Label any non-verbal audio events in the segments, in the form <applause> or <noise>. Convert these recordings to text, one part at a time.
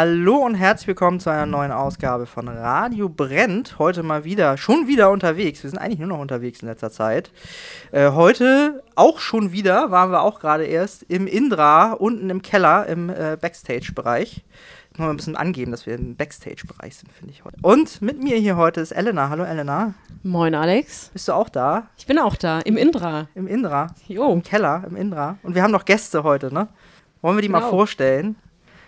Hallo und herzlich willkommen zu einer neuen Ausgabe von Radio Brennt. Heute mal wieder, schon wieder unterwegs. Wir sind eigentlich nur noch unterwegs in letzter Zeit. Äh, heute auch schon wieder, waren wir auch gerade erst im Indra, unten im Keller, im äh, Backstage-Bereich. Mal ein bisschen angeben, dass wir im Backstage-Bereich sind, finde ich heute. Und mit mir hier heute ist Elena. Hallo Elena. Moin Alex. Bist du auch da? Ich bin auch da, im Indra. Im Indra. Jo. Im Keller, im Indra. Und wir haben noch Gäste heute, ne? Wollen wir die mal Genau. vorstellen?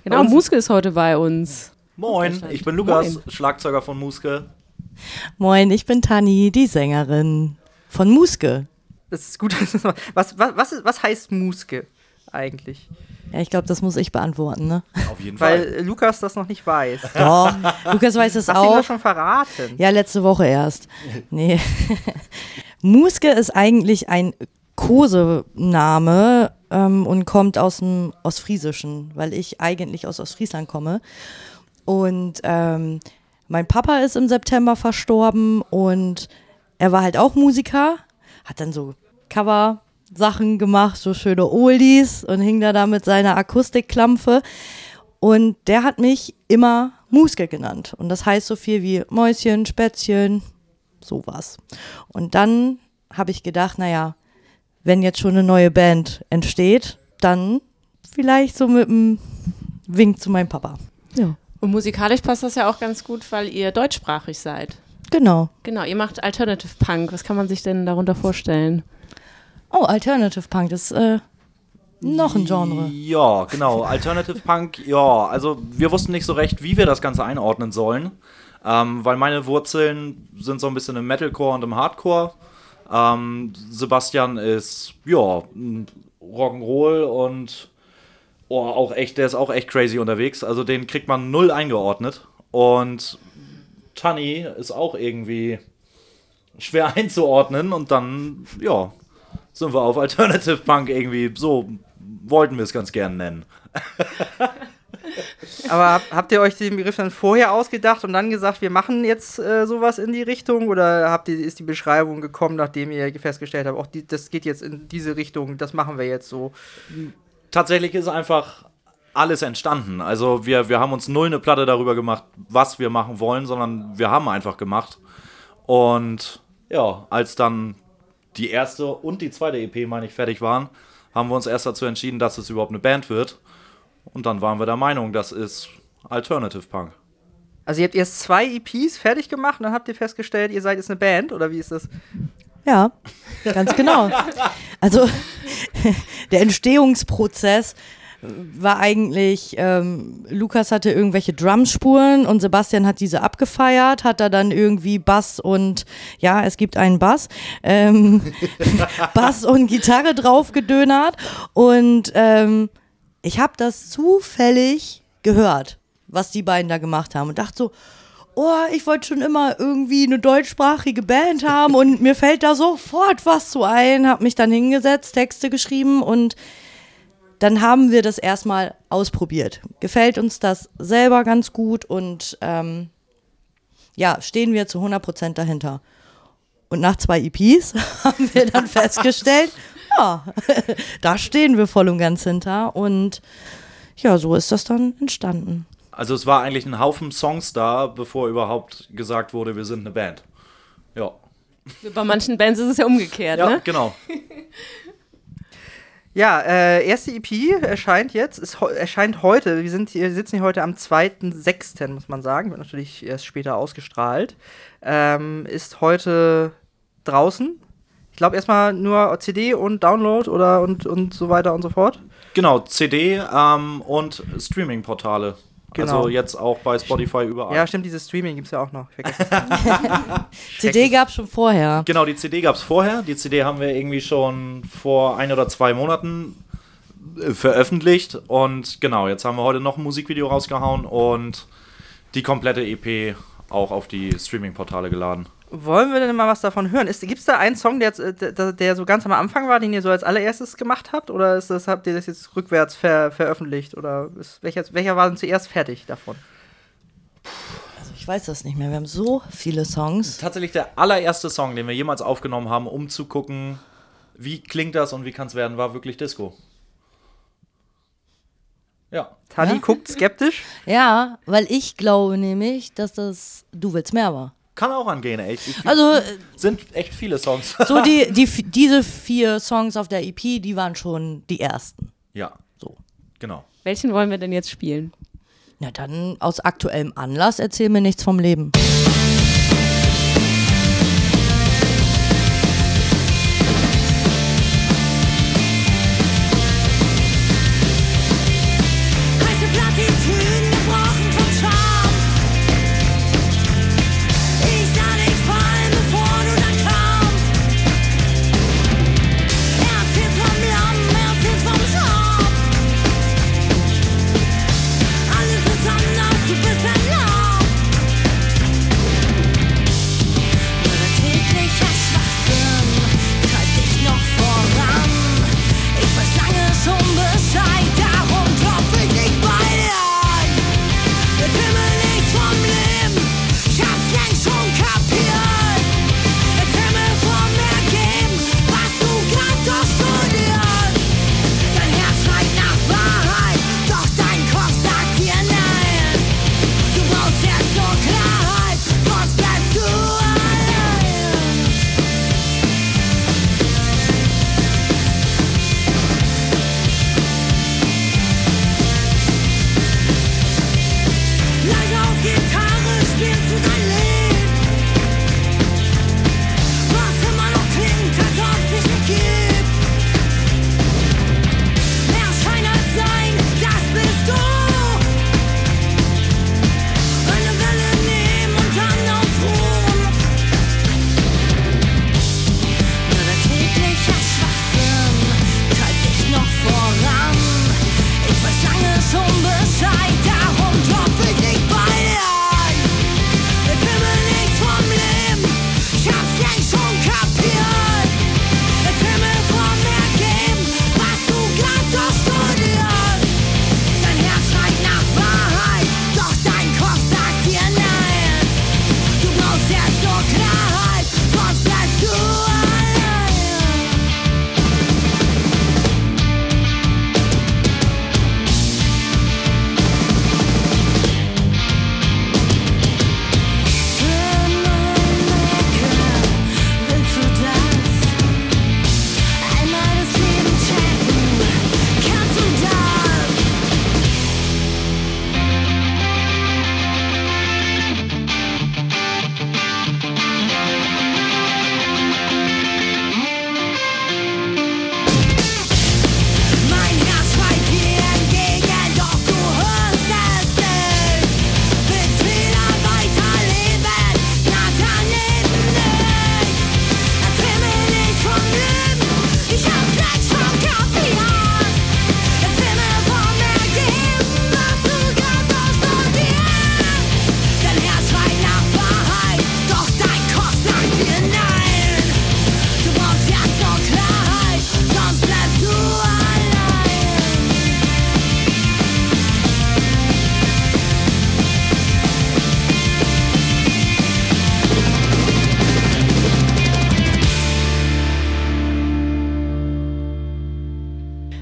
Genau, Muske ist heute bei uns. Moin, ich bin Lukas, Moin. Schlagzeuger von Muske. Moin, ich bin Tani, die Sängerin von Muske. Das ist gut. <laughs> Was, was, was, was heißt Muske eigentlich? Ja, ich glaube, das muss ich beantworten, ne? Auf jeden Weil Fall. äh, Lukas das noch nicht weiß. <laughs> Doch, Lukas weiß es Hast du ihm auch. das schon verraten? Ja, letzte Woche erst. Nee. <laughs> Muske ist eigentlich ein Kosename ähm, und kommt aus dem Ostfriesischen, weil ich eigentlich aus Ostfriesland komme. Und ähm, mein Papa ist im September verstorben und er war halt auch Musiker, hat dann so Cover-Sachen gemacht, so schöne Oldies und hing da da mit seiner Akustikklampfe. Und der hat mich immer Muske genannt. Und das heißt so viel wie Mäuschen, Spätzchen, sowas. Und dann habe ich gedacht, naja, wenn jetzt schon eine neue Band entsteht, dann vielleicht so mit einem Wink zu meinem Papa. Ja, Und musikalisch passt das ja auch ganz gut, weil ihr deutschsprachig seid. genau. Genau, ihr macht Alternative Punk. Was kann man sich denn darunter vorstellen? Oh, Alternative Punk, das ist äh, noch ein Genre. Ja, genau. Alternative Punk, ja. Also wir wussten nicht so recht, wie wir das Ganze einordnen sollen. Ähm, weil meine Wurzeln sind so ein bisschen im Metalcore und im Hardcore. Ähm, Sebastian ist, ja, Rock'n'Roll und oh, auch echt, der ist auch echt crazy unterwegs. Also den kriegt man null eingeordnet. Und Tanni ist auch irgendwie schwer <laughs> einzuordnen und dann, ja, sind wir auf Alternative Punk irgendwie, so wollten wir es ganz gern nennen. <laughs> Aber hab, habt ihr euch den Begriff dann vorher ausgedacht und dann gesagt, wir machen jetzt äh, sowas in die Richtung? Oder habt ihr, ist die Beschreibung gekommen, nachdem ihr festgestellt habt, auch die, das geht jetzt in diese Richtung, das machen wir jetzt so? Tatsächlich ist einfach alles entstanden. Also wir, wir haben uns null eine Platte darüber gemacht, was wir machen wollen, sondern wir haben einfach gemacht. Und ja, als dann die erste und die zweite EP, meine ich, fertig waren, haben wir uns erst dazu entschieden, dass es überhaupt eine Band wird. Und dann waren wir der Meinung, das ist Alternative Punk. Also ihr habt erst zwei EPs fertig gemacht und dann habt ihr festgestellt, ihr seid jetzt eine Band oder wie ist das? Ja, ganz genau. Also der Entstehungsprozess war eigentlich, ähm, Lukas hatte irgendwelche Drumspuren und Sebastian hat diese abgefeiert, hat da dann irgendwie Bass und, ja, es gibt einen Bass, ähm, <laughs> Bass und Gitarre draufgedönert und ähm, ich habe das zufällig gehört, was die beiden da gemacht haben und dachte so, oh, ich wollte schon immer irgendwie eine deutschsprachige Band haben und mir fällt da sofort was zu ein, habe mich dann hingesetzt, Texte geschrieben und dann haben wir das erstmal ausprobiert. Gefällt uns das selber ganz gut und ähm, ja, stehen wir zu 100% dahinter. Und nach zwei EPs <laughs> haben wir dann <laughs> festgestellt, ja, <laughs> da stehen wir voll und ganz hinter und ja, so ist das dann entstanden. Also es war eigentlich ein Haufen Songs da, bevor überhaupt gesagt wurde, wir sind eine Band. Ja. <laughs> Bei manchen Bands ist es ja umgekehrt, Ja, ne? genau. <laughs> Ja, äh, erste EP erscheint jetzt, ist, erscheint heute. Wir sind hier, sitzen hier heute am 2.6., muss man sagen. Wird natürlich erst später ausgestrahlt. Ähm, ist heute draußen. Ich glaube erstmal nur CD und Download oder und, und so weiter und so fort. Genau, CD ähm, und Streaming-Portale. Genau. Also jetzt auch bei Spotify überall. Ja, stimmt, dieses Streaming gibt es ja auch noch. Ich vergesse es. <laughs> CD gab es schon vorher. Genau, die CD gab es vorher. Die CD haben wir irgendwie schon vor ein oder zwei Monaten äh, veröffentlicht. Und genau, jetzt haben wir heute noch ein Musikvideo rausgehauen und die komplette EP auch auf die Streaming-Portale geladen. Wollen wir denn mal was davon hören? Gibt es da einen Song, der, äh, der, der so ganz am Anfang war, den ihr so als allererstes gemacht habt? Oder ist das, habt ihr das jetzt rückwärts ver, veröffentlicht? Oder ist, welcher, welcher war denn zuerst fertig davon? Also ich weiß das nicht mehr. Wir haben so viele Songs. Tatsächlich der allererste Song, den wir jemals aufgenommen haben, um zu gucken, wie klingt das und wie kann es werden, war wirklich Disco. Ja. Tani Ja? guckt skeptisch. Ja, weil ich glaube nämlich, dass das Du willst mehr war. Kann auch angehen, echt. Ich, Also äh, sind echt viele Songs. <laughs> so die, die, <laughs> diese vier Songs auf der EP, die waren schon die ersten. ja, So. genau. Welchen wollen wir denn jetzt spielen? Na dann aus aktuellem Anlass erzähl mir nichts vom Leben.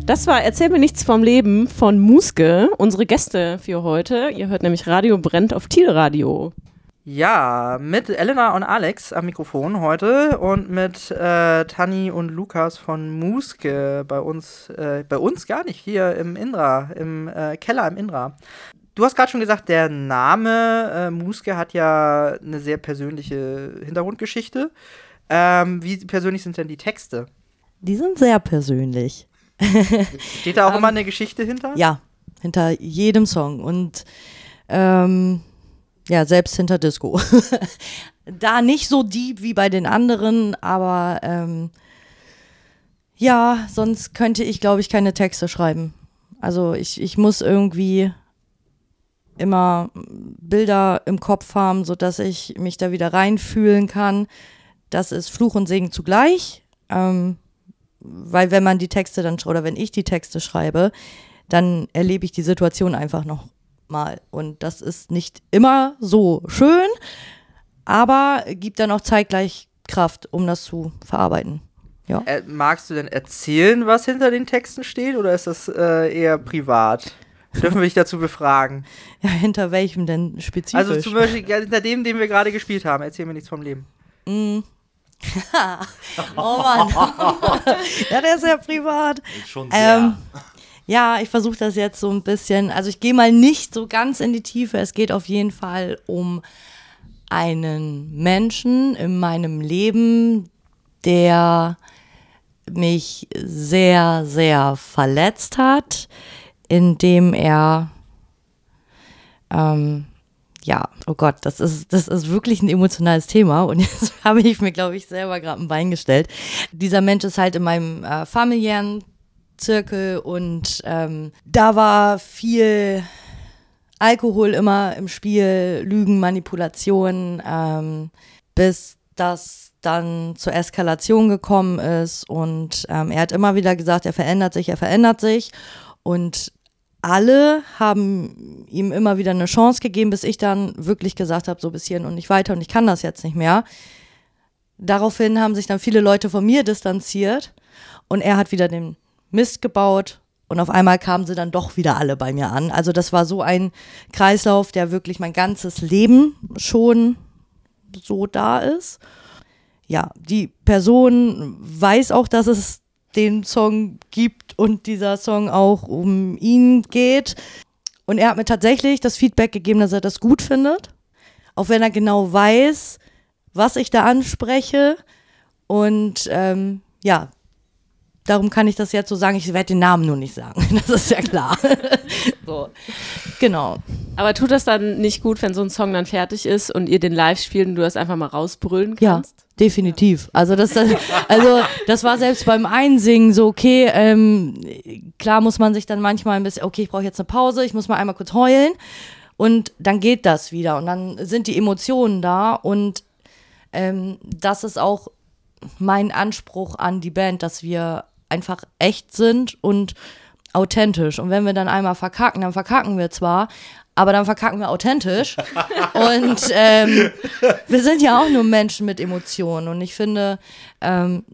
Das war Erzähl mir nichts vom Leben von Muske, unsere Gäste für heute. Ihr hört nämlich Radio brennt auf Thielradio. Ja, mit Elena und Alex am Mikrofon heute und mit äh, Tani und Lukas von Muske bei uns, äh, bei uns gar nicht, hier im Indra, im äh, Keller im Indra. Du hast gerade schon gesagt, der Name äh, Muske hat ja eine sehr persönliche Hintergrundgeschichte. Ähm, wie persönlich sind denn die Texte? Die sind sehr persönlich. <laughs> Steht da auch immer eine Geschichte hinter? Ja, hinter jedem Song und ähm, ja, selbst hinter Disco. <laughs> da nicht so deep wie bei den anderen, aber ähm, ja, sonst könnte ich, glaube ich, keine Texte schreiben. Also ich, ich muss irgendwie immer Bilder im Kopf haben, sodass ich mich da wieder reinfühlen kann. Das ist Fluch und Segen zugleich. Ähm, weil wenn man die Texte dann, oder wenn ich die Texte schreibe, dann erlebe ich die Situation einfach noch mal. Und das ist nicht immer so schön, aber gibt dann auch zeitgleich Kraft, um das zu verarbeiten. Ja. Äh, magst du denn erzählen, was hinter den Texten steht, oder ist das äh, eher privat? Dürfen wir dich dazu befragen? <laughs> ja, hinter welchem denn spezifisch? Also zum Beispiel hinter dem, den wir gerade gespielt haben. Erzähl mir nichts vom Leben. Mm. <laughs> oh Mann. <laughs> ja, der ist ja privat. Schon sehr. Ähm, ja, ich versuche das jetzt so ein bisschen. Also ich gehe mal nicht so ganz in die Tiefe. Es geht auf jeden Fall um einen Menschen in meinem Leben, der mich sehr, sehr verletzt hat, indem er ähm, ja, oh Gott, das ist, das ist wirklich ein emotionales Thema und <laughs> jetzt habe ich mir, glaube ich, selber gerade ein Bein gestellt. Dieser Mensch ist halt in meinem äh, familiären Zirkel und ähm, da war viel Alkohol immer im Spiel, Lügen, Manipulation, ähm, bis das dann zur Eskalation gekommen ist und ähm, er hat immer wieder gesagt, er verändert sich, er verändert sich und alle haben ihm immer wieder eine Chance gegeben, bis ich dann wirklich gesagt habe, so bis hierhin und nicht weiter und ich kann das jetzt nicht mehr. Daraufhin haben sich dann viele Leute von mir distanziert und er hat wieder den Mist gebaut und auf einmal kamen sie dann doch wieder alle bei mir an. Also das war so ein Kreislauf, der wirklich mein ganzes Leben schon so da ist. Ja, die Person weiß auch, dass es den Song gibt und dieser Song auch um ihn geht. Und er hat mir tatsächlich das Feedback gegeben, dass er das gut findet. Auch wenn er genau weiß, was ich da anspreche. Und ähm, ja, darum kann ich das jetzt so sagen. Ich werde den Namen nur nicht sagen. <laughs> Das ist ja klar. <laughs> so, genau. Aber tut das dann nicht gut, wenn so ein Song dann fertig ist und ihr den live spielt und du das einfach mal rausbrüllen Ja, kannst? definitiv. Also das, das, also das war selbst beim Einsingen so, okay, ähm, klar muss man sich dann manchmal ein bisschen, okay, ich brauche jetzt eine Pause, ich muss mal einmal kurz heulen und dann geht das wieder und dann sind die Emotionen da und ähm, das ist auch mein Anspruch an die Band, dass wir einfach echt sind und authentisch. Und wenn wir dann einmal verkacken, dann verkacken wir zwar, aber dann verkacken wir authentisch. <laughs> und ähm, wir sind ja auch nur Menschen mit Emotionen. Und ich finde, ähm,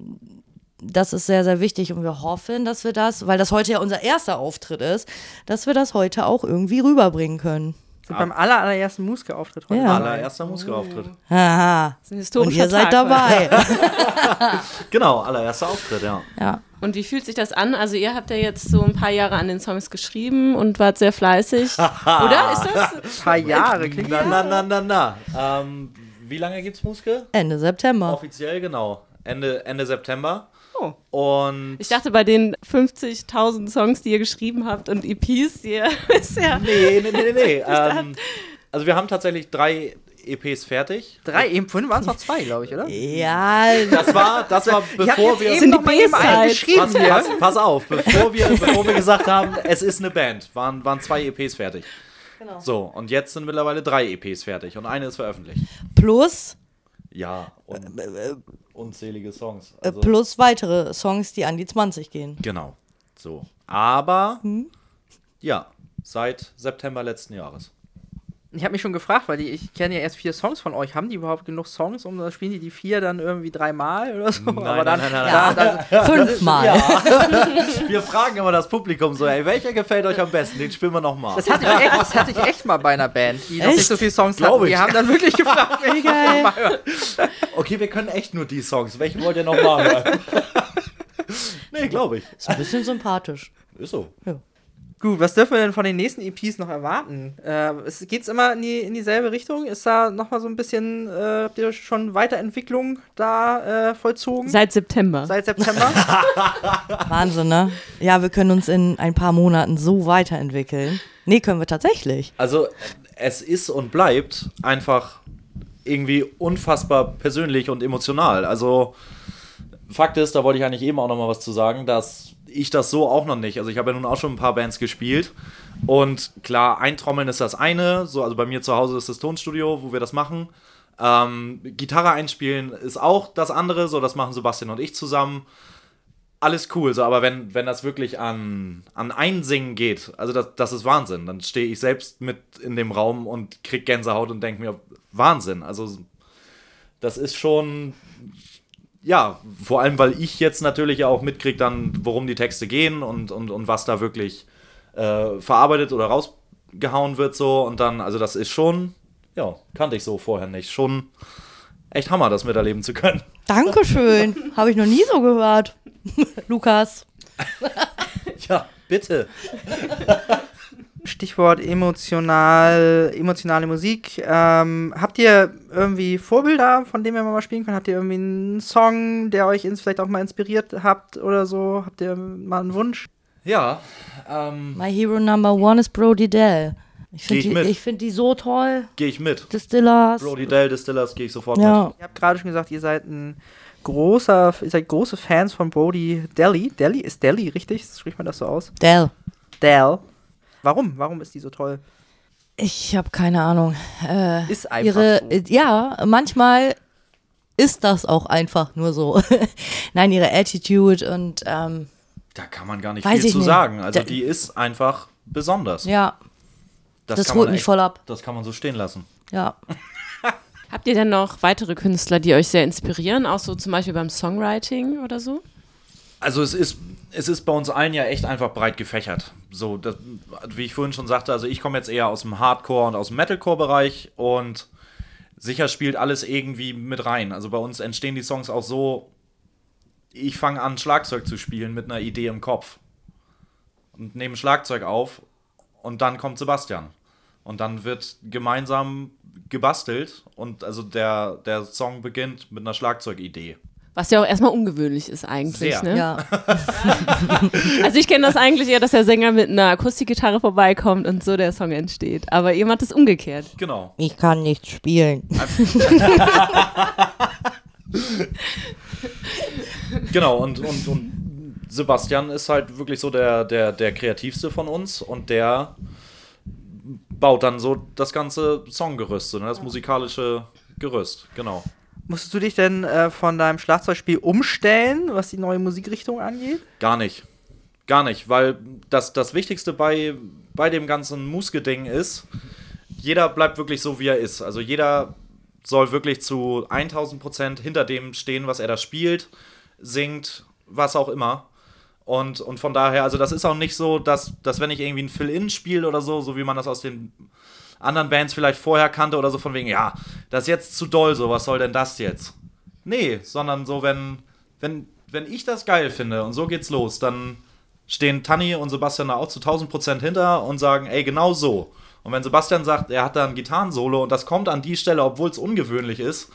das ist sehr, sehr wichtig. Und wir hoffen, dass wir das, weil das heute ja unser erster Auftritt ist, dass wir das heute auch irgendwie rüberbringen können. Sind beim aller, allerersten Muske-Auftritt heute. Ja. Allererster Musikerauftritt. Haha. Das ist ein Und historischer ihr seid Tag dabei. <laughs> Genau, allererster Auftritt, ja. ja. Und wie fühlt sich das an? Also ihr habt ja jetzt so ein paar Jahre an den Songs geschrieben und wart sehr fleißig. <laughs> Oder ist das? Ein paar Jahre, klingt Na, na, na, na, na. Ähm, wie lange gibt's Muske? Ende September. Offiziell, genau. Ende, Ende September. Oh. Und. Ich dachte, bei den 50.000 Songs, die ihr geschrieben habt und EPs, die ihr <laughs> ist ja. Nee, nee, nee, nee. nee. <laughs> ähm, also wir haben tatsächlich drei EPs fertig. Drei, eben vorhin waren es noch zwei, glaube ich, oder? Ja, Das war, das war bevor jetzt wir. eben Sind noch die mal eben geschrieben Pass, pass, pass auf, bevor wir, bevor wir gesagt haben, es ist eine Band, waren, waren zwei EPs fertig. Genau. So, und jetzt sind mittlerweile drei EPs fertig und eine ist veröffentlicht. plus, Ja, und unzählige Songs. äh, Also, plus weitere Songs, die an die 20 gehen. Genau. So. Aber, Hm? ja, seit September letzten Jahres. Ich habe mich schon gefragt, weil die, ich kenne ja erst vier Songs von euch. Haben die überhaupt genug Songs? Um, dann spielen die die vier dann irgendwie dreimal oder so? Nein, Aber dann, nein, nein, nein, dann, Fünfmal. <laughs> Wir fragen immer das Publikum so, ey, welcher gefällt euch am besten? Den spielen wir nochmal. das, hatte ich echt, das hatte ich echt mal bei einer Band, die noch Echt? nicht so viele Songs Glaub hatten. ich. Wir haben dann wirklich gefragt, <laughs> welchen Geil. mal hören. Okay, wir können echt nur die Songs. Welchen wollt ihr nochmal hören? <laughs> nee, glaube ich. Ist ein bisschen sympathisch. Ist so. Gut, Gut, was dürfen wir denn von den nächsten EPs noch erwarten? Äh, es, geht's immer in, die, in dieselbe Richtung? Ist da nochmal so ein bisschen, äh, habt ihr schon Weiterentwicklung da äh, vollzogen? Seit September. Seit September? <laughs> Wahnsinn, ne? Ja, wir können uns in ein paar Monaten so weiterentwickeln. Nee, können wir tatsächlich. Also es ist und bleibt einfach irgendwie unfassbar persönlich und emotional. Also Fakt ist, da wollte ich eigentlich eben auch noch mal was zu sagen, dass ich das so auch noch nicht. Also ich habe ja nun auch schon ein paar Bands gespielt und klar, eintrommeln ist das eine. So, also bei mir zu Hause ist das Tonstudio, wo wir das machen. Ähm, Gitarre einspielen ist auch das andere. So, das machen Sebastian und ich zusammen. Alles cool, so, aber wenn, wenn das wirklich an, an Einsingen geht, also das, das ist Wahnsinn. Dann stehe ich selbst mit in dem Raum und krieg Gänsehaut und denke mir, Wahnsinn. Also das ist schon ja, vor allem, weil ich jetzt natürlich auch mitkriege, dann, worum die Texte gehen und, und, und was da wirklich äh, verarbeitet oder rausgehauen wird, so. Und dann, also das ist schon, ja, kannte ich so vorher nicht. Schon echt Hammer, das miterleben zu können. Dankeschön. <laughs> Habe ich noch nie so gehört. <laughs> Lukas. Ja, bitte. <laughs> Stichwort emotional, emotionale Musik. Ähm, habt ihr irgendwie Vorbilder, von denen wir mal spielen können? Habt ihr irgendwie einen Song, der euch ins, vielleicht auch mal inspiriert habt oder so? Habt ihr mal einen Wunsch? Ja, ähm, My Hero Number One ist Brody Dell. Ich finde die, ich find die so toll. gehe ich mit. Distillers. Brody Dell Distillers gehe ich sofort Ja. mit. Ihr habt gerade schon gesagt, ihr seid ein großer, ihr seid große Fans von Brody Delhi. Delhi ist Delhi, richtig? Spricht man das so aus? Dell. Dell. Warum? Warum ist die so toll? Ich habe keine Ahnung. Äh, Ist einfach ihre, so. äh, Ja, manchmal ist das auch einfach nur so. <laughs> Nein, ihre Attitude und ähm, Da kann man gar nicht viel zu nicht. sagen. Also Da- die ist einfach besonders. ja, das kann holt mich echt- voll ab. Das kann man so stehen lassen. Ja. <laughs> Habt ihr denn noch weitere Künstler, die euch sehr inspirieren, auch so zum Beispiel beim Songwriting oder so? Also es ist, es ist bei uns allen ja echt einfach breit gefächert. So, das, wie ich vorhin schon sagte, also ich komme jetzt eher aus dem Hardcore und aus dem Metalcore-Bereich und sicher spielt alles irgendwie mit rein. Also bei uns entstehen die Songs auch so, ich fange an, Schlagzeug zu spielen mit einer Idee im Kopf und nehme Schlagzeug auf und dann kommt Sebastian. Und dann wird gemeinsam gebastelt und also der, der Song beginnt mit einer Schlagzeugidee. Was ja auch erstmal ungewöhnlich ist eigentlich. Sehr. Ne? Ja. <laughs> <laughs> Also ich kenne das eigentlich eher, dass der Sänger mit einer Akustikgitarre vorbeikommt und so der Song entsteht. Aber ihr macht es umgekehrt. Genau. Ich kann nicht spielen. <laughs> Genau, und, und, und Sebastian ist halt wirklich so der, der, der kreativste von uns und der baut dann so das ganze Songgerüst, so, ne, das musikalische Gerüst, genau. Musstest du dich denn äh, von deinem Schlagzeugspiel umstellen, was die neue Musikrichtung angeht? Gar nicht. Gar nicht, weil das, das Wichtigste bei, bei dem ganzen Muske-Ding ist, jeder bleibt wirklich so, wie er ist. Also jeder soll wirklich zu 1000 Prozent hinter dem stehen, was er da spielt, singt, was auch immer. Und, und von daher, also das ist auch nicht so, dass, dass wenn ich irgendwie ein Fill-In spiele oder so, so wie man das aus den anderen Bands vielleicht vorher kannte oder so von wegen, ja, das ist jetzt zu doll, so was soll denn das jetzt? Nee, sondern so, wenn, wenn, wenn ich das geil finde und so geht's los, dann stehen Tanni und Sebastian da auch zu 1000 Prozent hinter und sagen, ey, genau so. Und wenn Sebastian sagt, er hat da ein Gitarrensolo und das kommt an die Stelle, obwohl es ungewöhnlich ist,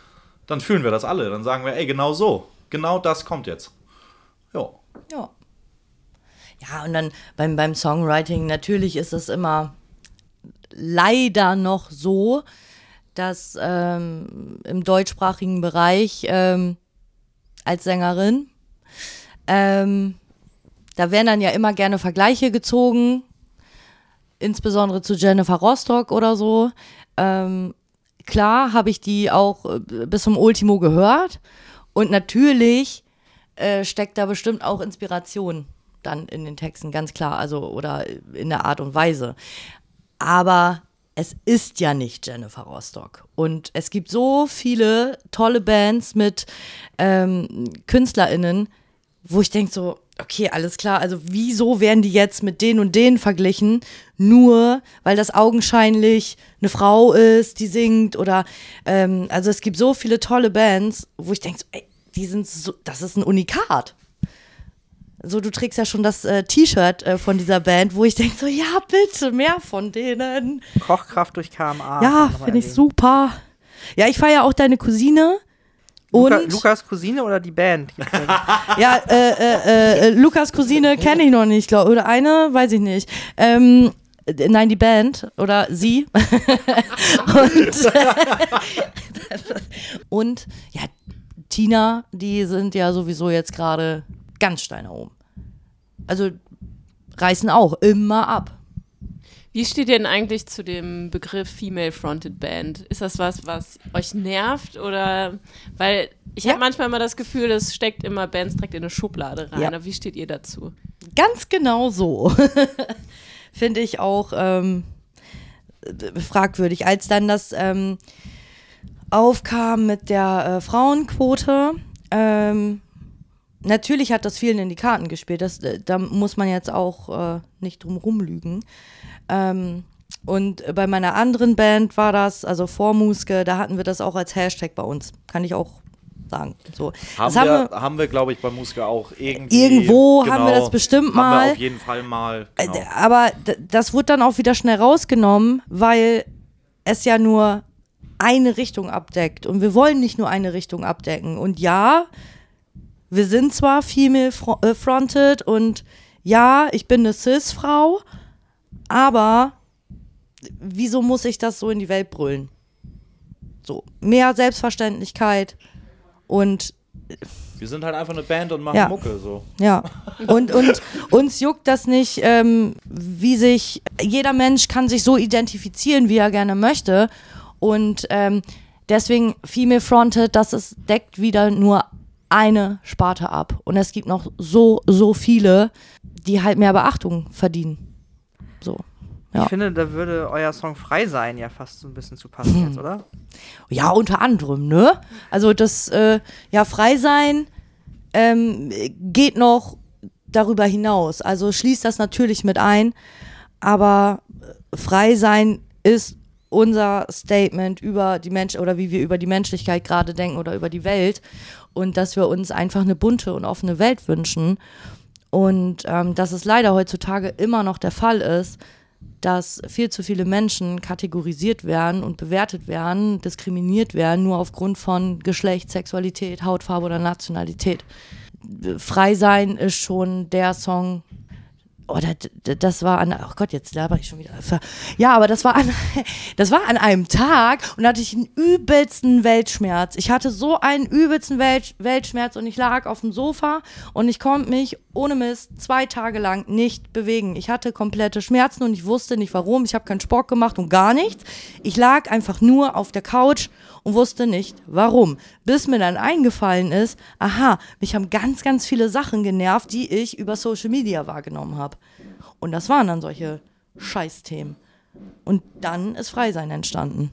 dann fühlen wir das alle. Dann sagen wir, ey, genau so. Genau das kommt jetzt. Ja. Ja. Ja, und dann beim, beim Songwriting, natürlich ist es immer leider noch so, dass ähm, im deutschsprachigen Bereich ähm, als Sängerin, ähm, da werden dann ja immer gerne Vergleiche gezogen, insbesondere zu Jennifer Rostock oder so. Ähm, klar habe ich die auch äh, bis zum Ultimo gehört und natürlich äh, steckt da bestimmt auch Inspiration dann in den Texten, ganz klar, also oder in der Art und Weise. Aber es ist ja nicht Jennifer Rostock. Und es gibt so viele tolle Bands mit ähm, KünstlerInnen, wo ich denke so, okay, alles klar, also wieso werden die jetzt mit den und denen verglichen? Nur weil das augenscheinlich eine Frau ist, die singt oder ähm, also es gibt so viele tolle Bands, wo ich denke so, ey, die sind so, das ist ein Unikat. So, du trägst ja schon das äh, T-Shirt äh, von dieser Band, wo ich denke so, ja, bitte, mehr von denen. Kochkraft durch KMA. ja, finde ich super. Ja, ich feiere auch deine Cousine. Und Luca, Lukas Cousine oder die Band? <laughs> ja, äh, äh, äh, Lukas Cousine kenne ich noch nicht, glaube Oder eine, weiß ich nicht. Ähm, äh, nein, die Band oder sie. <laughs> und, <laughs> und ja, Tina, die sind ja sowieso jetzt gerade ganz steil nach oben. Also reißen auch immer ab. Wie steht ihr denn eigentlich zu dem Begriff Female Fronted Band? Ist das was, was euch nervt oder weil ich Ja. habe manchmal immer das Gefühl, das steckt immer Bands direkt in eine Schublade rein. Ja. Aber wie steht ihr dazu? Ganz genau so. <laughs> Finde ich auch ähm, äh, fragwürdig. Als dann das ähm, aufkam mit der äh, Frauenquote, ähm, natürlich hat das vielen in die Karten gespielt. Das, äh, da muss man jetzt auch äh, nicht drum rumlügen. Ähm, und bei meiner anderen Band war das, also vor Muske, da hatten wir das auch als Hashtag bei uns. Kann ich auch sagen. So. Haben das wir, haben wir, glaube ich, bei Muska auch irgendwie. Irgendwo haben wir das bestimmt haben mal. Wir auf jeden Fall mal. Genau. Äh, Aber d- das wurde dann auch wieder schnell rausgenommen, weil es ja nur eine Richtung abdeckt. Und wir wollen nicht nur eine Richtung abdecken. Und ja, wir sind zwar female äh, fronted und ja, ich bin eine Cis-Frau, aber wieso muss ich das so in die Welt brüllen? So, mehr Selbstverständlichkeit und wir sind halt einfach eine Band und machen Ja. Mucke. So. Ja, und, und uns juckt das nicht, ähm, wie sich, jeder Mensch kann sich so identifizieren, wie er gerne möchte. Und ähm, deswegen Female Fronted, das ist, deckt wieder nur eine Sparte ab. Und es gibt noch so, so viele, die halt mehr Beachtung verdienen. So. Ja. Ich finde, da würde euer Song Frei sein ja fast so ein bisschen zu passen jetzt, oder? Ja, unter anderem, ne? Also das, äh, ja, frei sein ähm, geht noch darüber hinaus. Also schließt das natürlich mit ein, aber äh, frei sein ist unser Statement über die Mensch oder wie wir über die Menschlichkeit gerade denken oder über die Welt und dass wir uns einfach eine bunte und offene Welt wünschen und ähm, dass es leider heutzutage immer noch der Fall ist, dass viel zu viele Menschen kategorisiert werden und bewertet werden, diskriminiert werden, nur aufgrund von Geschlecht, Sexualität, Hautfarbe oder Nationalität. Frei sein ist schon der Song. Oder das war an, oh Gott, jetzt laber ich schon wieder. Ja, aber das war an, <laughs> das war an einem Tag und da hatte ich einen übelsten Weltschmerz. Ich hatte so einen übelsten Welt, Weltschmerz und ich lag auf dem Sofa und ich konnte mich ohne Mist zwei Tage lang nicht bewegen. Ich hatte komplette Schmerzen und ich wusste nicht warum. Ich habe keinen Sport gemacht und gar nichts. Ich lag einfach nur auf der Couch und wusste nicht warum. Bis mir dann eingefallen ist, aha, mich haben ganz, ganz viele Sachen genervt, die ich über Social Media wahrgenommen habe. Und das waren dann solche Scheißthemen. Und dann ist Freisein entstanden.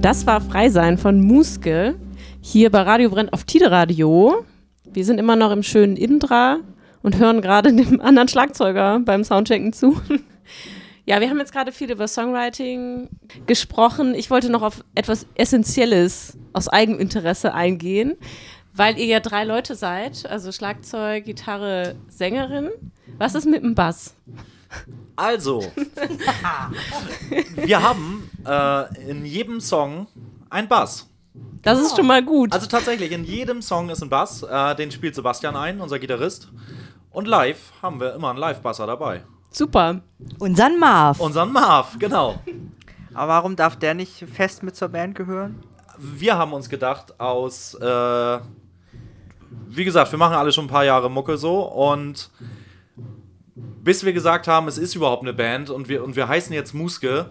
Das war Freisein von Muske hier bei Radio Brennt auf Tide Radio. Wir sind immer noch im schönen Indra und hören gerade <laughs> dem anderen Schlagzeuger beim Soundchecken zu. <laughs> Ja, wir haben jetzt gerade viel über Songwriting gesprochen. Ich wollte noch auf etwas Essentielles aus Eigeninteresse eingehen, weil ihr ja drei Leute seid, also Schlagzeug, Gitarre, Sängerin. Was ist mit dem Bass? Also, wir haben äh, in jedem Song einen Bass. Das ist schon mal gut. Also tatsächlich, in jedem Song ist ein Bass. Äh, den spielt Sebastian ein, unser Gitarrist. Und live haben wir immer einen Live-Basser dabei. Super. Unseren Marv. Unseren Marv, genau. Aber warum darf der nicht fest mit zur Band gehören? Wir haben uns gedacht, aus, äh, wie gesagt, wir machen alle schon ein paar Jahre Mucke so und bis wir gesagt haben, es ist überhaupt eine Band und wir, und wir heißen jetzt Muske,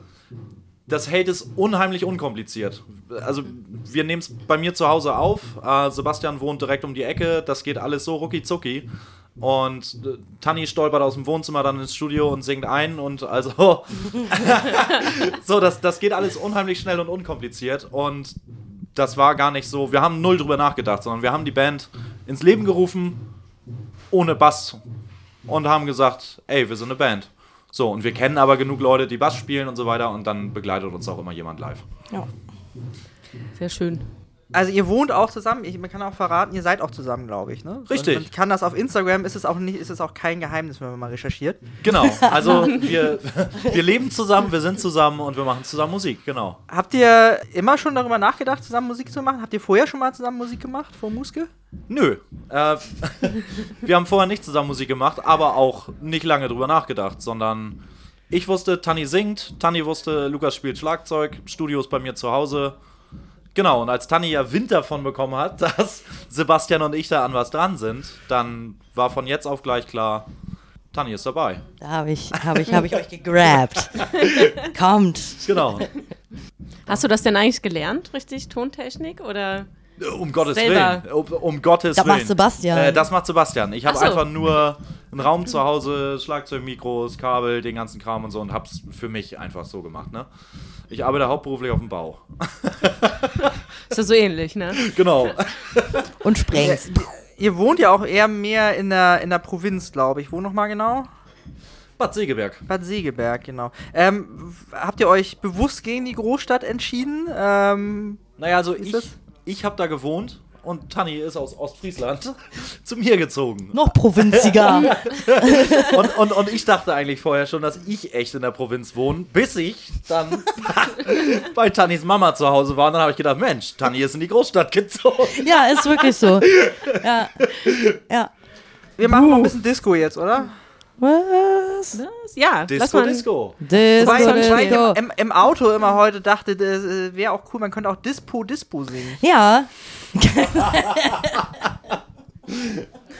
das hält es unheimlich unkompliziert. Also wir nehmen es bei mir zu Hause auf. Äh, Sebastian wohnt direkt um die Ecke. Das geht alles so rucki zucki. Und äh, Tanni stolpert aus dem Wohnzimmer dann ins Studio und singt ein. Und also <laughs> so, das, das geht alles unheimlich schnell und unkompliziert. Und das war gar nicht so. Wir haben null drüber nachgedacht, sondern wir haben die Band ins Leben gerufen ohne Bass und haben gesagt, ey, wir sind eine Band. So, und wir kennen aber genug Leute, die Bass spielen und so weiter und dann begleitet uns auch immer jemand live. Ja. Sehr schön. Also ihr wohnt auch zusammen, ich, man kann auch verraten, ihr seid auch zusammen, glaube ich, ne? Richtig. Und man kann das auf Instagram, ist es auch nicht, ist es auch kein Geheimnis, wenn man mal recherchiert. Genau, <laughs> also wir, wir leben zusammen, wir sind zusammen und wir machen zusammen Musik, genau. Habt ihr immer schon darüber nachgedacht, zusammen Musik zu machen? Habt ihr vorher schon mal zusammen Musik gemacht, vor Muske? Nö, äh, wir haben vorher nicht zusammen Musik gemacht, aber auch nicht lange drüber nachgedacht, sondern ich wusste, Tanni singt, Tanni wusste, Lukas spielt Schlagzeug, Studio ist bei mir zu Hause. Genau, und als Tanni ja Wind davon bekommen hat, <laughs> dass Sebastian und ich da an was dran sind, dann war von jetzt auf gleich klar, Tanni ist dabei. Da habe ich, hab ich, hab ich euch gegrabt. <laughs> Kommt. Genau. Hast du das denn eigentlich gelernt, richtig, Tontechnik? Oder? Um Gottes Selber. Willen. Um, um Gottes Das Willen. macht Sebastian. Äh, das macht Sebastian. Ich habe so. einfach nur einen Raum zu Hause, Schlagzeugmikros, Kabel, den ganzen Kram und so und hab's für mich einfach so gemacht, ne? Ich arbeite hauptberuflich auf dem Bau. Ist ja so ähnlich, ne? genau. Und sprengst. Ihr wohnt ja auch eher mehr in der, in der Provinz, glaube ich. Wo nochmal genau? Bad Segeberg. Bad Segeberg, genau. Ähm, habt ihr euch bewusst gegen die Großstadt entschieden? Ähm, Naja, also Ist ich, das- ich habe da gewohnt und Tanni ist aus Ostfriesland <laughs> zu mir gezogen. Noch provinziger. <laughs> Und, und, und ich dachte eigentlich vorher schon, dass ich echt in der Provinz wohne, bis ich dann <laughs> bei Tannis Mama zu Hause war. Und dann habe ich gedacht, Mensch, Tanni ist in die Großstadt gezogen. ja, ist wirklich so. Ja. Ja. wir machen noch ein bisschen Disco jetzt, oder? Was? Das, ja, lass Disco, mal. Disco. Disco, Wobei, wobei ich Disco. im, im, Auto immer heute dachte, das äh, wäre auch cool, man könnte auch Dispo Dispo singen. Ja, <laughs>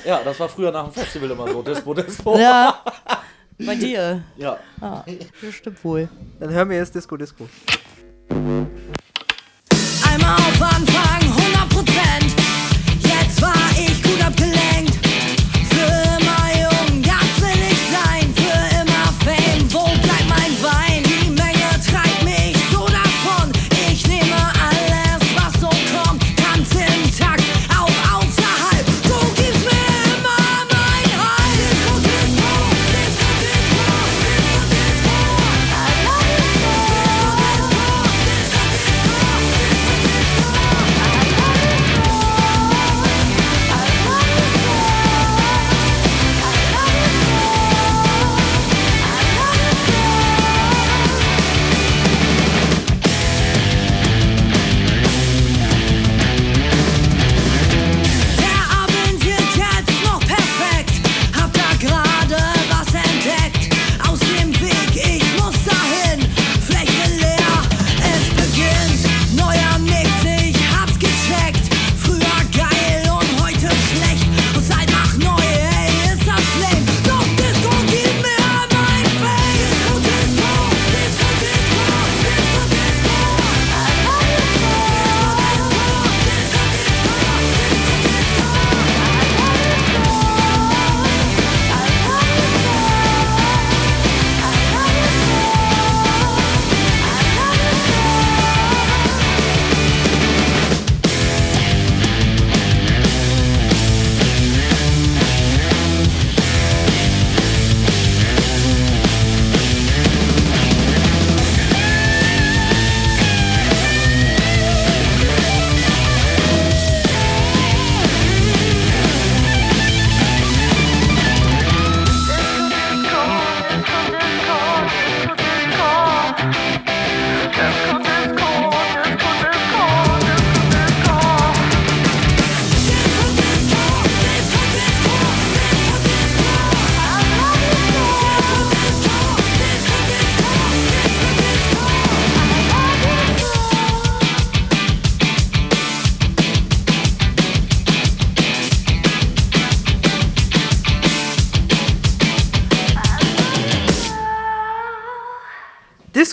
Ja, das war früher nach dem Festival immer so. Disco, Disco. ja. Bei dir. Ja. Ah, das stimmt wohl. Dann hören wir jetzt Disco Disco.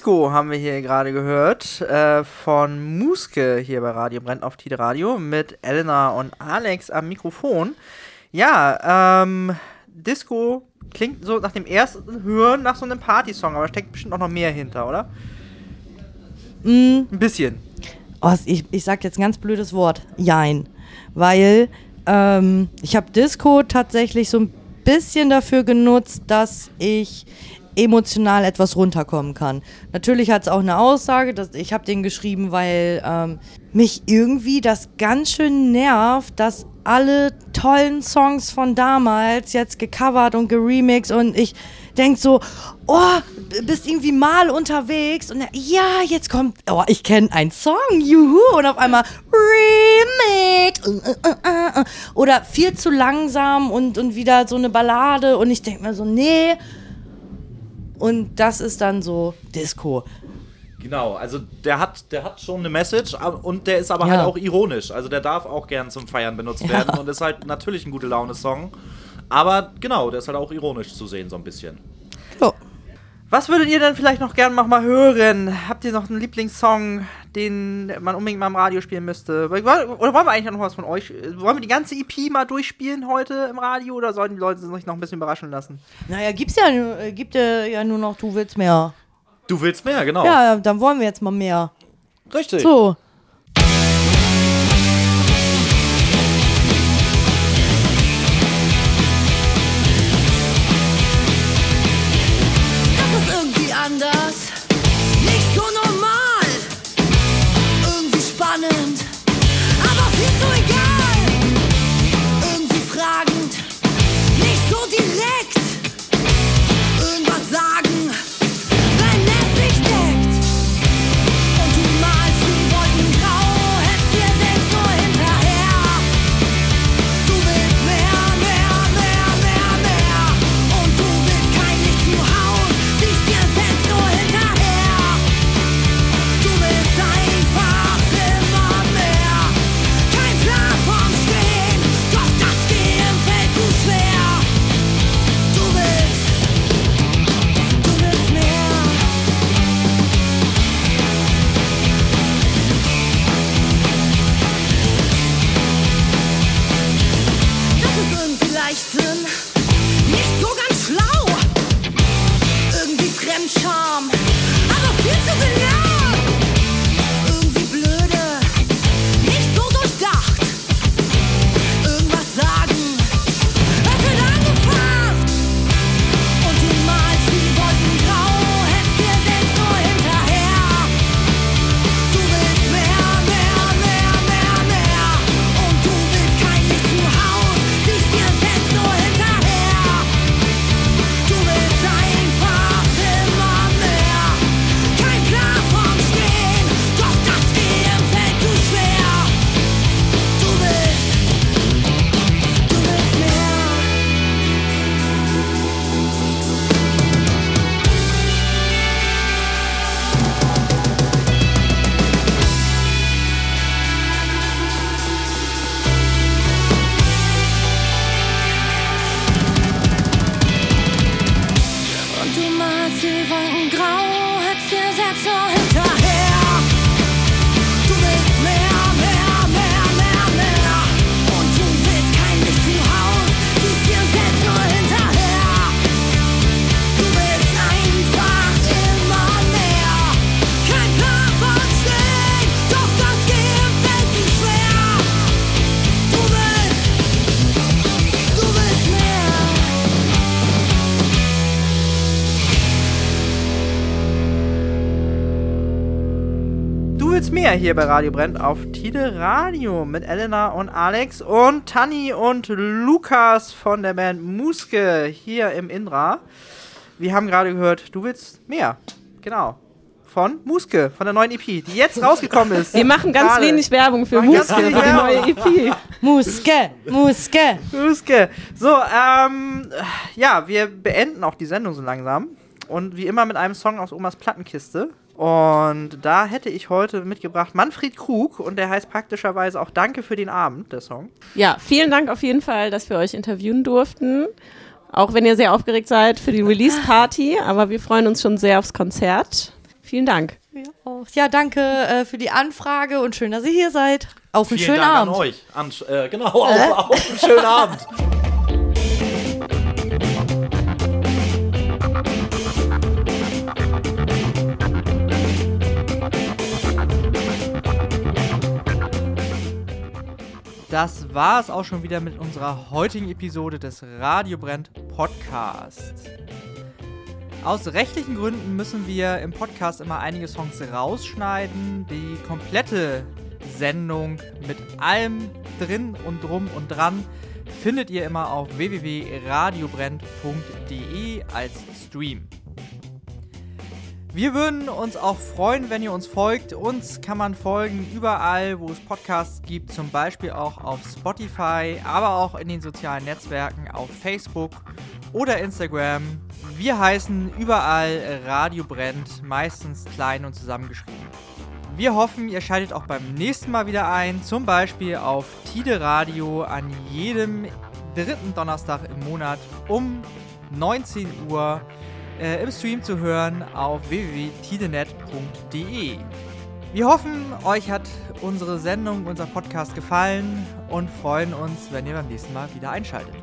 Disco haben wir hier gerade gehört äh, von Muske hier bei Radio Brennt auf Tide Radio mit Elena und Alex am Mikrofon. Ja, ähm, Disco klingt so nach dem ersten Hören nach so einem Partysong, aber steckt bestimmt auch noch mehr hinter, oder? Mm, Ein bisschen. Oh, ich, ich sag jetzt ein ganz blödes Wort. Jein. Weil ähm, ich habe Disco tatsächlich so ein bisschen dafür genutzt, dass ich emotional etwas runterkommen kann. Natürlich hat es auch eine Aussage, dass ich habe den geschrieben, weil ähm, mich irgendwie das ganz schön nervt, dass alle tollen Songs von damals jetzt gecovert und geremixed und ich denk so, oh, bist irgendwie mal unterwegs und ja, jetzt kommt, oh, ich kenne einen Song, juhu, und auf einmal Remix äh, äh, äh, oder viel zu langsam und, und wieder so eine Ballade und ich denk mir so, nee. Und das ist dann so Disco. Genau, also der hat, der hat schon eine Message und der ist aber Ja. halt auch ironisch. Also der darf auch gern zum Feiern benutzt werden und ist halt natürlich ein gute Laune-Song. Aber genau, der ist halt auch ironisch zu sehen, so ein bisschen. So. Was würdet ihr denn vielleicht noch gern noch mal hören? Habt ihr noch einen Lieblingssong, den man unbedingt mal im Radio spielen müsste? Oder wollen wir eigentlich noch was von euch? Wollen wir die ganze EP mal durchspielen heute im Radio oder sollen die Leute sich noch ein bisschen überraschen lassen? Naja, gibt's ja, nur- äh, gibt ja, ja nur noch, du willst mehr. Du willst mehr, genau. Ja, dann wollen wir jetzt mal mehr. Richtig. So. Hier bei Radio Brennt auf Tide Radio mit Elena und Alex und Tanni und Lukas von der Band Muske hier im Indra. Wir haben gerade gehört, du willst mehr. Genau. Von Muske, von der neuen EP, die jetzt rausgekommen ist. Wir machen ganz Gerade. wenig Werbung für Muske, für die neue E EP. Muske, Muske. Muske. So, ähm, ja, wir beenden auch die Sendung so langsam. Und wie immer mit einem Song aus Omas Plattenkiste. Und da hätte ich heute mitgebracht Manfred Krug und der heißt praktischerweise auch Danke für den Abend, der Song. Ja, vielen Dank auf jeden Fall, dass wir euch interviewen durften. Auch wenn ihr sehr aufgeregt seid für die Release-Party, aber wir freuen uns schon sehr aufs Konzert. Vielen Dank. Ja, danke äh, für die Anfrage und schön, dass ihr hier seid. Auf einen Vielen schönen Dank Abend. an euch. An, äh, genau, <laughs> auf, auf einen schönen Abend. Das war es auch schon wieder mit unserer heutigen Episode des Radio Brennt Podcast. Aus rechtlichen Gründen müssen wir im Podcast immer einige Songs rausschneiden. Die komplette Sendung mit allem drin und drum und dran findet ihr immer auf www.radiobrennt.de als Stream. Wir würden uns auch freuen, wenn ihr uns folgt. Uns kann man folgen überall, wo es Podcasts gibt, zum Beispiel auch auf Spotify, aber auch in den sozialen Netzwerken auf Facebook oder Instagram. Wir heißen überall Radio Brennt, meistens klein und zusammengeschrieben. Wir hoffen, ihr schaltet auch beim nächsten Mal wieder ein, zum Beispiel auf Tide Radio an jedem dritten Donnerstag im Monat um 19 Uhr äh, im Stream zu hören auf www.tidenet.de. Wir hoffen, euch hat unsere Sendung, unser Podcast gefallen und freuen uns, wenn ihr beim nächsten Mal wieder einschaltet.